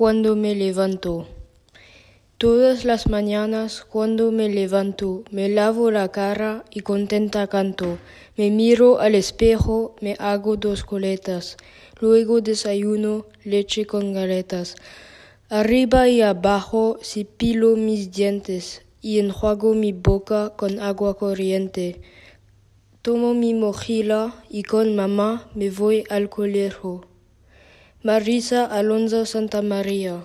cuando me levanto. Todas las mañanas cuando me levanto, me lavo la cara y contenta canto. Me miro al espejo, me hago dos coletas. Luego desayuno leche con galetas. Arriba y abajo cepilo mis dientes y enjuago mi boca con agua corriente. Tomo mi mochila y con mamá me voy al colegio. Marisa Alonso Santa María.